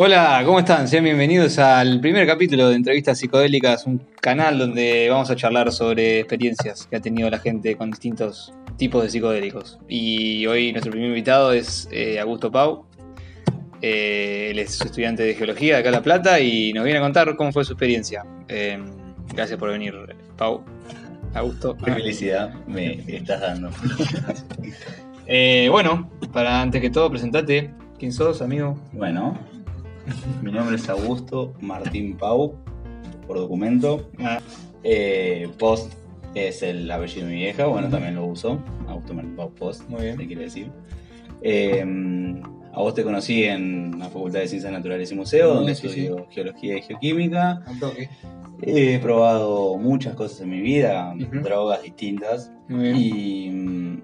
Hola, ¿cómo están? Sean bienvenidos al primer capítulo de Entrevistas Psicodélicas, un canal donde vamos a charlar sobre experiencias que ha tenido la gente con distintos tipos de psicodélicos. Y hoy nuestro primer invitado es eh, Augusto Pau. Eh, él es estudiante de geología de acá en La Plata y nos viene a contar cómo fue su experiencia. Eh, gracias por venir, Pau. Augusto. Qué felicidad me estás dando. Eh, bueno, para antes que todo, presentate. ¿Quién sos, amigo? Bueno, mi nombre es Augusto Martín Pau, por documento. Eh, Post es el apellido de mi vieja, bueno, también lo uso. Augusto Martín Pau Post, Muy bien. te quiere decir. Eh, a vos te conocí en la Facultad de Ciencias Naturales y Museos, donde Sí, sí. estudio Geología y Geoquímica. He probado muchas cosas en mi vida, drogas distintas. Muy bien. Y mm,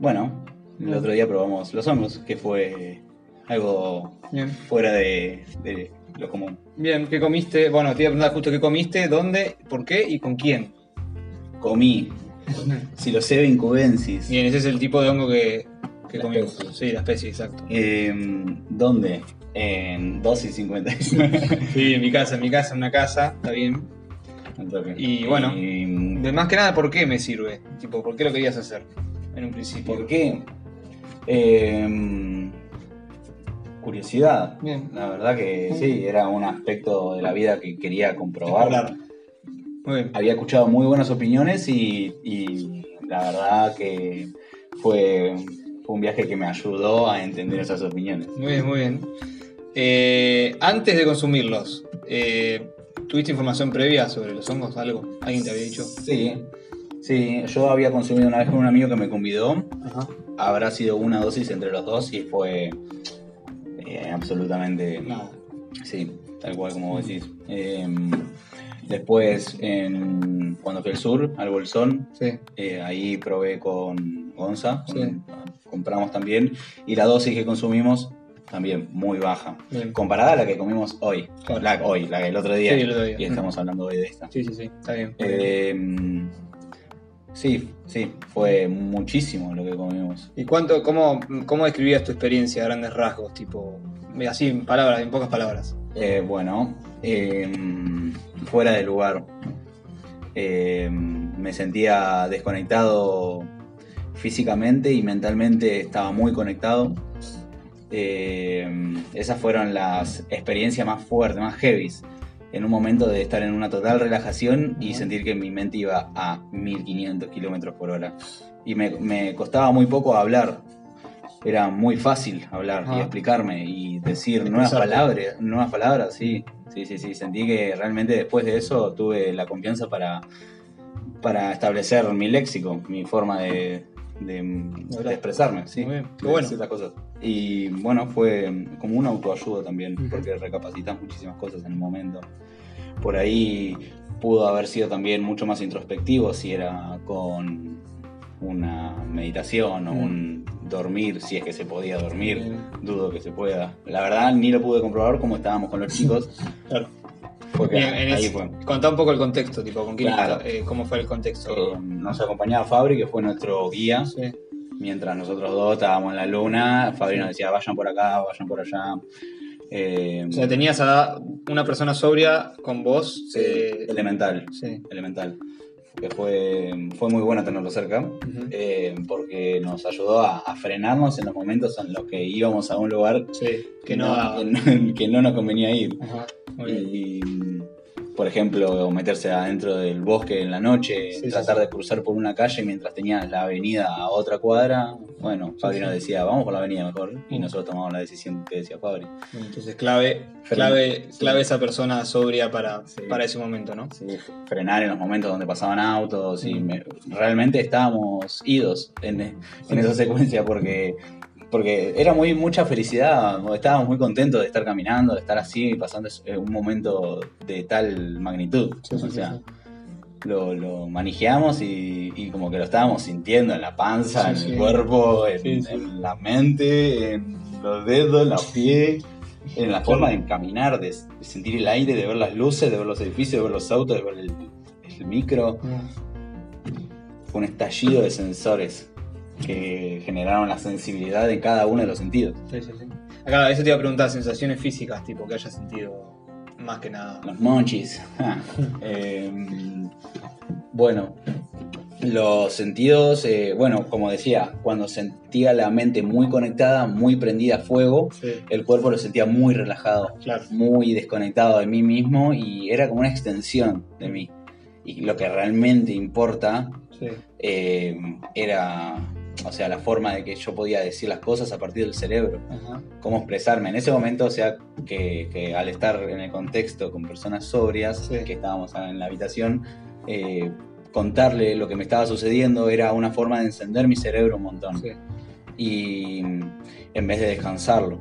bueno, el otro día probamos los hongos, que fue algo Bien. fuera de, de lo común. Bien, ¿qué comiste? Bueno, te iba a preguntar justo qué comiste, dónde, por qué y con quién. Comí Psilocybin cubensis. Bien, ese es el tipo de hongo que, que comimos. Sí, la especie, exacto. Eh, ¿Dónde? En 2 y 59. Sí, en mi casa, en mi casa, en una casa, está bien. Y bueno. Y, De más que nada, ¿por qué me sirve? Tipo, ¿por qué lo querías hacer en un principio? ¿Por qué? Eh, curiosidad. Bien. La verdad que sí, era un aspecto de la vida que quería comprobar. Muy bien. había escuchado muy buenas opiniones y, y la verdad que fue, fue un viaje que me ayudó a entender esas opiniones. Muy bien, muy bien. Eh, antes de consumirlos, eh, ¿tuviste información previa sobre los hongos? ¿Algo? ¿Alguien te había dicho? Sí, sí, yo había consumido una vez con un amigo que me convidó, Ajá. habrá sido una dosis entre los dos y fue eh, absolutamente, Nada. sí, tal cual como vos decís. Eh, después, en, cuando fui al sur, al Bolsón, Sí. Eh, ahí probé con Gonza, Sí. con- compramos también, y la dosis que consumimos también muy baja, Bien. comparada a la que comimos hoy, Claro. la, hoy, la del otro día, Sí, el otro día. y estamos hablando hoy de esta. Sí, sí, sí, está bien. Eh, sí, sí, fue muchísimo lo que comimos. ¿Y cuánto, cómo, cómo describías tu experiencia a grandes rasgos? Tipo, así en palabras, en pocas palabras. Eh, bueno, eh, fuera de lugar, Eh, me sentía desconectado físicamente y mentalmente estaba muy conectado. Eh, esas fueron las experiencias más fuertes, más heavies. En un momento de estar en una total relajación y sentir que mi mente iba a 1500 kilómetros por hora. Y me, me costaba muy poco hablar. Era muy fácil hablar y explicarme y decir nuevas palabras, nuevas palabras, sí. Sí, sí, sí. Sentí que realmente después de eso tuve la confianza para, para establecer mi léxico, mi forma de, de- de expresarme, sí. Muy bien, qué de bueno. cosas. Y bueno, fue como una autoayuda también, porque recapacitas muchísimas cosas en el momento. Por ahí pudo haber sido también mucho más introspectivo si era con una meditación o un dormir, si es que se podía dormir. Dudo que se pueda. La verdad, ni lo pude comprobar como estábamos con los chicos. Claro. Fue que Bien, en ahí ese- fue. Contá un poco el contexto, tipo, con quién Claro. está- eh, cómo fue el contexto. Eh, nos acompañaba Fabri, que fue nuestro guía. Sí. Mientras nosotros dos estábamos en la luna, Fabri nos decía, vayan por acá, vayan por allá. Eh, O sea, tenías a una persona sobria con vos. sí, elemental, sí. elemental. Que fue, fue muy bueno tenerlo cerca, eh, porque nos ayudó a, a frenarnos en los momentos en los que íbamos a un lugar Sí, que no. que no, que no nos convenía ir. Bien. Y, por ejemplo, meterse adentro del bosque en la noche, Sí, tratar sí. de cruzar por una calle mientras tenías la avenida a otra cuadra. Bueno, Fabri nos decía, vamos por la avenida mejor. Y Mm. nosotros tomamos la decisión que decía Fabri. Entonces, clave, clave, clave esa persona sobria para, para ese momento, ¿no? Sí, frenar en los momentos donde pasaban autos y Mm. me- realmente estábamos idos en, en esa secuencia porque, porque era muy mucha felicidad, estábamos muy contentos de estar caminando, de estar así, pasando eh, un momento de tal magnitud. Sí, o sí, sea, sí. Lo, lo manejamos y, y como que lo estábamos sintiendo en la panza, en el cuerpo, en, la mente, en los dedos, en los pies, en la forma de caminar, de, de sentir el aire, de ver las luces, de ver los edificios, de ver los autos, de ver el, el micro. Fue un estallido de sensores que generaron la sensibilidad de cada uno de los sentidos. Sí, sí, sí. Acá, eso te iba a preguntar, sensaciones físicas, tipo, que hayas sentido más que nada. Los monchis. Ah, eh, bueno, los sentidos, eh, bueno, como decía, cuando sentía la mente muy conectada, muy prendida a fuego, Sí, el cuerpo lo sentía muy relajado, claro. muy desconectado de mí mismo y era como una extensión de mí. Y lo que realmente importa Sí, eh, era, o sea, la forma de que yo podía decir las cosas a partir del cerebro, ajá. cómo expresarme. En ese momento, o sea, que, que al estar en el contexto con personas sobrias, Sí. que estábamos en la habitación, eh, contarle lo que me estaba sucediendo era una forma de encender mi cerebro un montón. Sí. Y mm, en vez de descansarlo.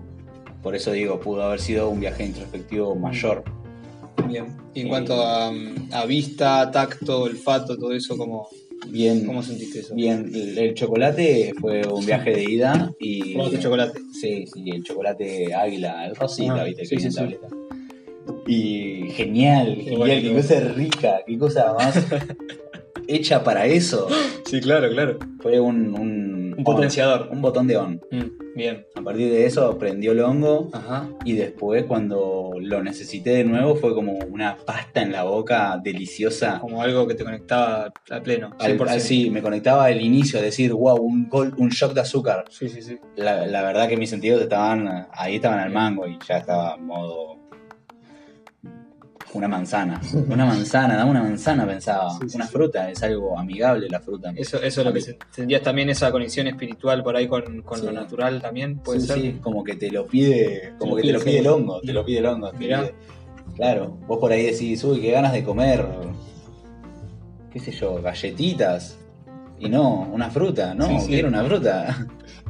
Por eso digo, pudo haber sido un viaje introspectivo mayor. Bien. Y en Eh, cuanto a, mm, a vista, tacto, olfato, todo eso, ¿cómo, Bien, cómo sentiste eso? bien. El, el chocolate fue un viaje de ida y. ¿Probaste chocolate? Sí, sí, el chocolate águila, el rosita, Ah, viste, sí, que sí, sí. tableta. Y genial, Qué genial, bueno. qué cosa rica, qué cosa más hecha para eso. Sí, claro, claro. Fue un, un, Un potenciador. un botón de on. Mm, bien. A partir de eso prendió el hongo Ajá. y después cuando lo necesité de nuevo fue como una pasta en la boca deliciosa. Como algo que te conectaba a pleno. Al, 100%. al- sí, me conectaba al inicio a decir, wow, un, gol, un shock de azúcar. Sí, sí, sí. La, la verdad que mis sentidos estaban, ahí estaban al mango y ya estaba en modo... Una manzana, una manzana, dame una manzana pensaba, Sí, sí, una sí. fruta, es algo amigable la fruta. Eso, eso es lo que se- sentías también esa conexión espiritual por ahí con, con lo natural también, puede Sí, ser. sí, como que te lo pide, como que te lo pide, el hongo, te lo pide el hongo. te Mirá. pide- Claro, vos por ahí decís, uy, qué ganas de comer, qué sé yo, galletitas. Y no, una fruta, no, Sí, sí. quiero una fruta.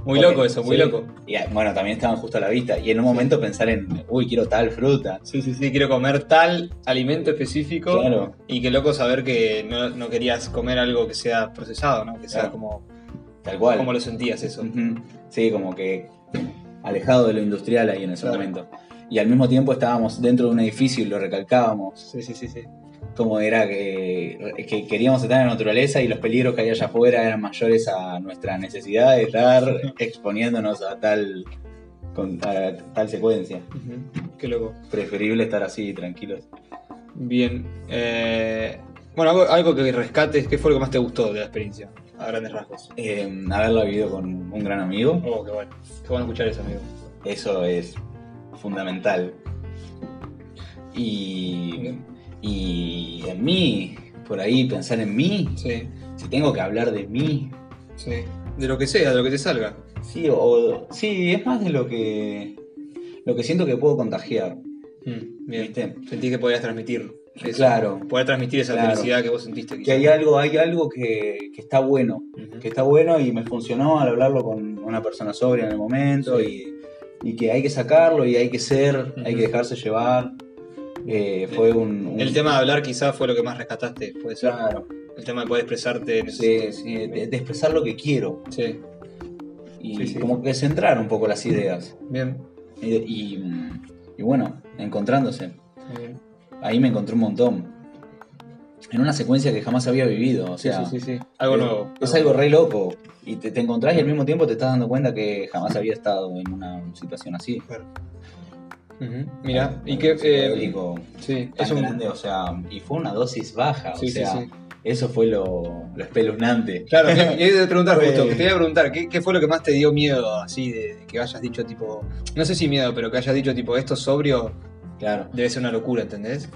Muy loco eso, muy sí. loco. Y ah, bueno, también estaban justo a la vista. Y en un momento pensar en, uy, quiero tal fruta. Sí, sí, sí, quiero comer tal alimento específico Claro, y qué loco saber que no, no querías comer algo que sea procesado, ¿no? Que sea Claro. como, tal cual. como lo sentías eso. Sí, como que alejado de lo industrial ahí en ese Claro. momento. Y al mismo tiempo estábamos dentro de un edificio y lo recalcábamos. Sí, sí, sí, sí. Como era que, que queríamos estar en la naturaleza y los peligros que había allá afuera eran mayores a nuestra necesidad de estar exponiéndonos a tal, con, a tal secuencia. Ujú, Qué loco. Preferible estar así, tranquilos. Bien. eh, bueno, algo, algo que rescates, ¿qué fue lo que más te gustó de la experiencia? A grandes rasgos. Eh, haberla vivido con un gran amigo, Oh, qué bueno. Qué bueno escuchar eso, amigo. eso es fundamental. Y, y en mí, por ahí pensar en mí, Sí, si tengo que hablar de mí, sí. De lo que sea, de lo que te salga. sí, o, sí, es más de lo que, lo que siento que puedo contagiar. Mm, bien. ¿Viste? Sentí que podías transmitir eso. Claro. Poder transmitir esa Claro. felicidad que vos sentiste. Que hay algo, hay algo que, que está bueno, que está bueno y me funcionó al hablarlo con una persona sobria en el momento y, y que hay que sacarlo y hay que ser, hay que dejarse llevar. Eh, fue un, un- El tema de hablar quizás fue lo que más rescataste, puede ser. Claro, El tema de poder expresarte. de, de expresar lo que quiero Sí, y Sí, sí. como que centrar un poco las ideas. bien. Y, y- y bueno, encontrándose. bien. Ahí me encontré un montón. En una secuencia que jamás había vivido. O Sí, sea, sí, sí. Algo es, nuevo. Es algo re loco. Y te, te encontrás y al mismo tiempo te estás dando cuenta que jamás había estado en una situación así. Mira, y que. eh, sí, tan es un. grande, o sea, y fue una dosis baja. Sí, o sea, sí. eso fue lo, lo espeluznante. Claro, te iba a preguntar justo, te iba a preguntar, ¿qué, qué fue lo que más te dio miedo así de, de que hayas dicho tipo, no sé si miedo, pero que hayas dicho tipo, esto sobrio Claro. debe ser una locura, ¿entendés?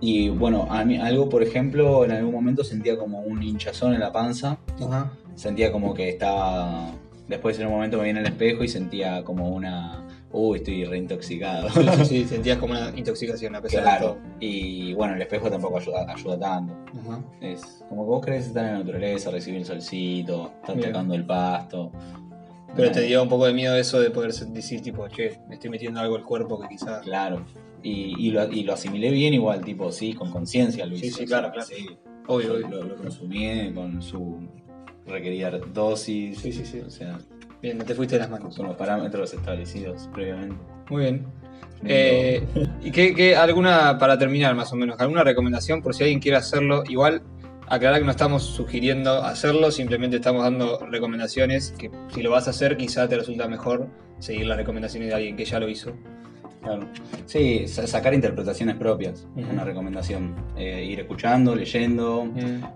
Y bueno, a mí algo, por ejemplo, en algún momento sentía como un hinchazón en la panza. Ajá. Sentía como que estaba. Después en un momento me vi en el espejo y sentía como una. Uy, estoy reintoxicado. Sí, sí, sí, sentías como una intoxicación a pesar de Claro. todo. Y bueno, el espejo tampoco ayuda, ayuda tanto. Ajá. Es como que vos querés estar en la naturaleza, recibir el solcito, estar Bien. tocando el pasto. Pero te dio un poco de miedo eso de poder decir tipo, che, me estoy metiendo algo al cuerpo que quizás... Claro. Y, y lo, y lo asimilé bien igual, tipo, sí, con conciencia lo Sí, sí, claro, claro. sí. Obvio, obvio. lo- lo consumí con su requerida dosis. Sí, sí, sí. O sea, Bien, no te fuiste de las manos. con los parámetros establecidos previamente. Muy bien. Eh, ¿Y qué, qué- alguna, para terminar más o menos, alguna recomendación por si alguien quiere hacerlo? Igual aclarar que no estamos sugiriendo hacerlo, simplemente estamos dando recomendaciones que si lo vas a hacer quizá te resulta mejor seguir las recomendaciones de alguien que ya lo hizo. Claro. Sí, sa- sacar interpretaciones propias, Ujú. una recomendación. Eh, ir escuchando, leyendo,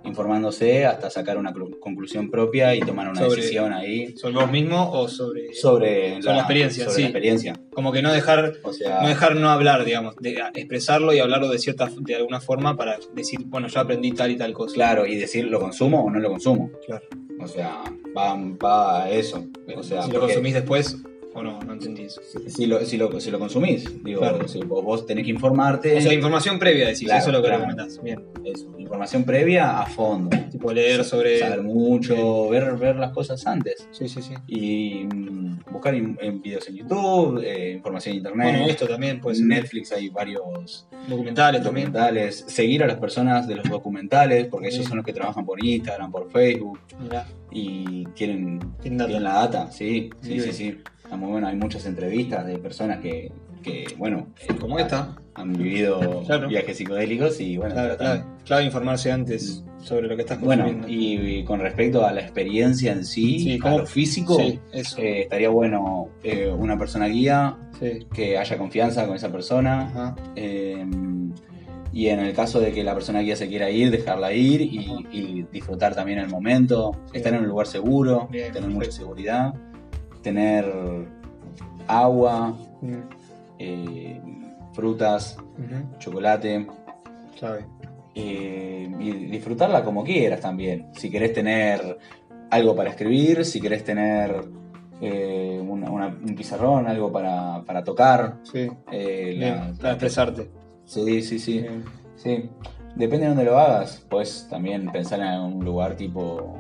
informándose hasta sacar una clu- conclusión propia y tomar una Sobre- decisión ahí ¿Sobre vos mismo o sobre...? sobre, Sobre la experiencia, sobre sí. la experiencia. Como que no dejar O sea, no dejar no hablar, digamos, de expresarlo y hablarlo de cierta de alguna forma para decir, bueno, yo aprendí tal y tal cosa. claro, y decir lo consumo o no lo consumo. Claro. O sea, va, va a eso. O sea, si lo consumís después o no, no entendí eso. si lo, si, lo, si lo consumís, digo, Claro. si vos, vos tenés que informarte. O sea, información previa, decís, Claro, eso es lo que claro. recomendás. Bien. eso, información previa a fondo. Tipo leer sobre. Saber mucho, ver, ver las cosas antes. Sí, sí, sí. y mm, buscar in- en videos en YouTube, eh, información en internet. Bueno, esto también puede ser. en Netflix hay varios Documentales también. documentales. Seguir a las personas de los documentales, porque ellos son los que trabajan por Instagram, por Facebook Mirá, y tienen, tienen tienen la data. Sí, sí, sí, sí. Está muy bueno. Hay muchas entrevistas de personas que, que bueno, eh, Como esta. han vivido Claro. viajes psicodélicos y bueno, Claro, clave. Clave informarse antes sobre lo que estás Bueno, consumiendo. y, y con respecto a la experiencia en sí, Sí, a ¿cómo- lo físico, Sí, eh, estaría bueno eh, una persona guía Sí. que haya confianza con esa persona. Ajá. eh, y en el caso de que la persona guía se quiera ir, dejarla ir y, disfrutar también el momento, estar en un lugar seguro, Bien, tener mucha seguridad, tener agua, Mm. eh, frutas, chocolate. Clave. eh, y disfrutarla como quieras también. Si querés tener algo para escribir, si querés tener eh, una- una- un pizarrón, algo para, para tocar. Sí. eh, la- para expresarte. sí, sí, sí, Bien. sí. Depende de dónde lo hagas, puedes también pensar en un lugar tipo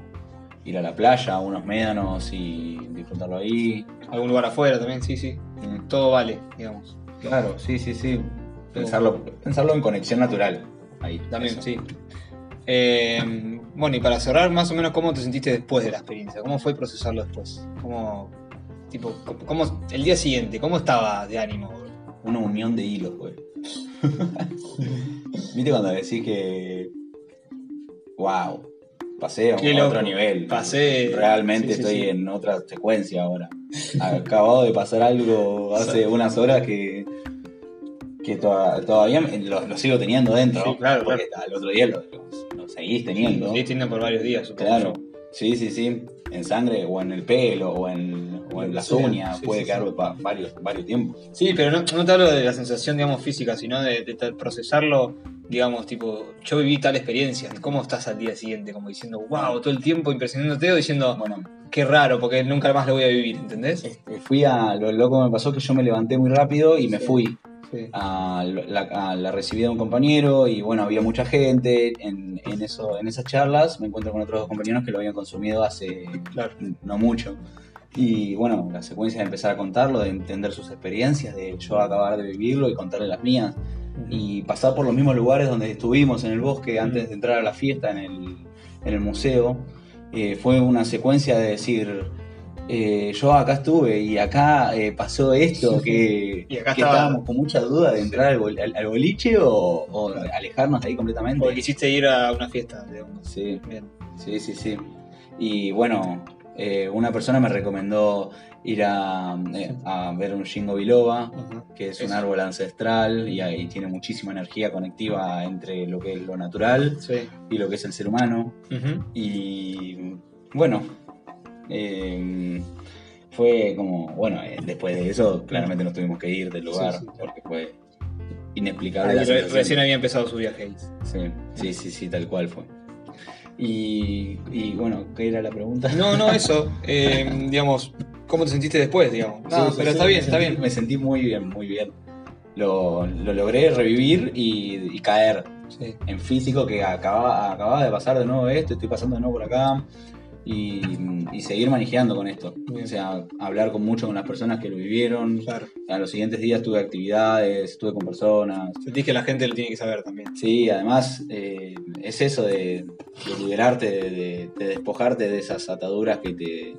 ir a la playa, a unos médanos y disfrutarlo ahí. Algún lugar afuera también, sí, sí. Mm, Todo vale, digamos. Claro, sí, sí, sí. Pensarlo, pensarlo en conexión natural. Ahí, También, eso. sí. Eh, bueno, y para cerrar, más o menos, ¿cómo te sentiste después de la experiencia? ¿Cómo fue procesarlo después? ¿Cómo, tipo, cómo, cómo- el día siguiente, cómo estaba de ánimo? Una unión de hilos, güey. ¿Viste cuando decís que. ¡Wow! Pasé a otro nivel. Pasé- Realmente sí, sí, estoy sí. en otra secuencia ahora. Acabado de pasar algo hace unas horas que. que toda- todavía lo, lo sigo teniendo dentro. Sí, claro, Porque al otro día lo, lo- lo seguís teniendo. Teniendo por varios días, supongo Claro. Sí, sí, sí. En sangre o en el pelo o en, o en Sí, puede sí, quedar sí. varios, varios tiempos. Sí, pero no, no te hablo de la sensación, digamos, física, sino de, de procesarlo, digamos, tipo, yo viví tal experiencia, ¿cómo estás al día siguiente? Como diciendo, wow, todo el tiempo impresionándote o diciendo, Bueno, qué raro, porque nunca más lo voy a vivir, ¿entendés? este, fui a. Lo loco me pasó que yo me levanté muy rápido y me fui. A la, a la recibida de un compañero y bueno, había mucha gente en, en, eso, en esas charlas, me encuentro con otros dos compañeros que lo habían consumido hace Claro. no mucho. Y bueno, la secuencia de empezar a contarlo, de entender sus experiencias, de yo acabar de vivirlo y contarle las mías, y pasar por los mismos lugares donde estuvimos en el bosque antes de entrar a la fiesta en el, en el museo, eh, fue una secuencia de decir, eh, yo acá estuve y acá eh, pasó esto, que, Y acá que estaba- estábamos con mucha duda de entrar al, bol- al- al boliche o, o alejarnos de ahí completamente. Porque quisiste ir a una fiesta, digamos. Sí, Bien. sí, sí, sí. Y bueno, eh, una persona me recomendó ir a, eh, a ver un Shingo Biloba, que es Eso. un árbol ancestral y, ahí tiene muchísima energía conectiva entre lo que es lo natural Sí. y lo que es el ser humano. Y bueno, eh, fue como, bueno, eh, después de eso claramente nos tuvimos que ir del lugar Sí, sí, claro. porque fue inexplicable. Re- recién había empezado su viaje. Sí, sí, sí, sí, tal cual fue. Y, y bueno, ¿qué era la pregunta? No, no, eso. eh, digamos, ¿cómo te sentiste después, digamos? No, Sí, pero sí, está bien, está sentí- bien. Me sentí muy bien, muy bien. Lo, lo logré revivir y, y caer Sí. en físico, que acababa, acababa de pasar de nuevo esto, estoy pasando de nuevo por acá. Y, y seguir manejando con esto. Bien. O sea, hablar con mucho con las personas que lo vivieron. Claro. A los siguientes días tuve actividades, estuve con personas. Sentís que la gente lo tiene que saber también. Sí, además eh, es eso de, de liberarte, de, de- de despojarte de esas ataduras que te,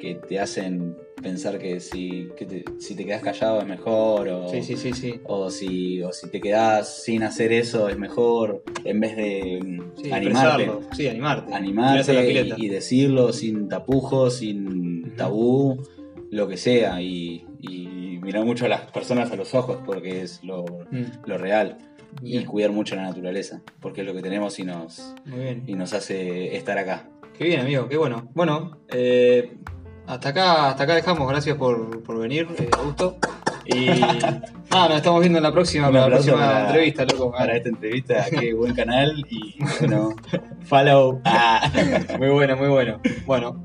que te hacen pensar que si, que te, si te quedas callado es mejor o, Sí, sí, sí, sí. o, si, o si te quedas sin hacer eso es mejor en vez de mm, Sí, animarte. Sí, animarte. Animarte y, y decirlo sin tapujos, sin tabú, lo que sea. Y, y mirar mucho a las personas a los ojos porque es lo, Mm, lo real. Y cuidar mucho la naturaleza porque es lo que tenemos y nos, muy bien. y nos hace estar acá. Qué bien, amigo, qué bueno. Bueno, eh, hasta acá, hasta acá dejamos. Gracias por, por venir, eh, Augusto. Y nada, nos estamos viendo en la próxima, la próxima para- entrevista, loco. Para esta entrevista, qué buen canal y bueno, follow. Ah. Muy bueno, muy bueno. Bueno,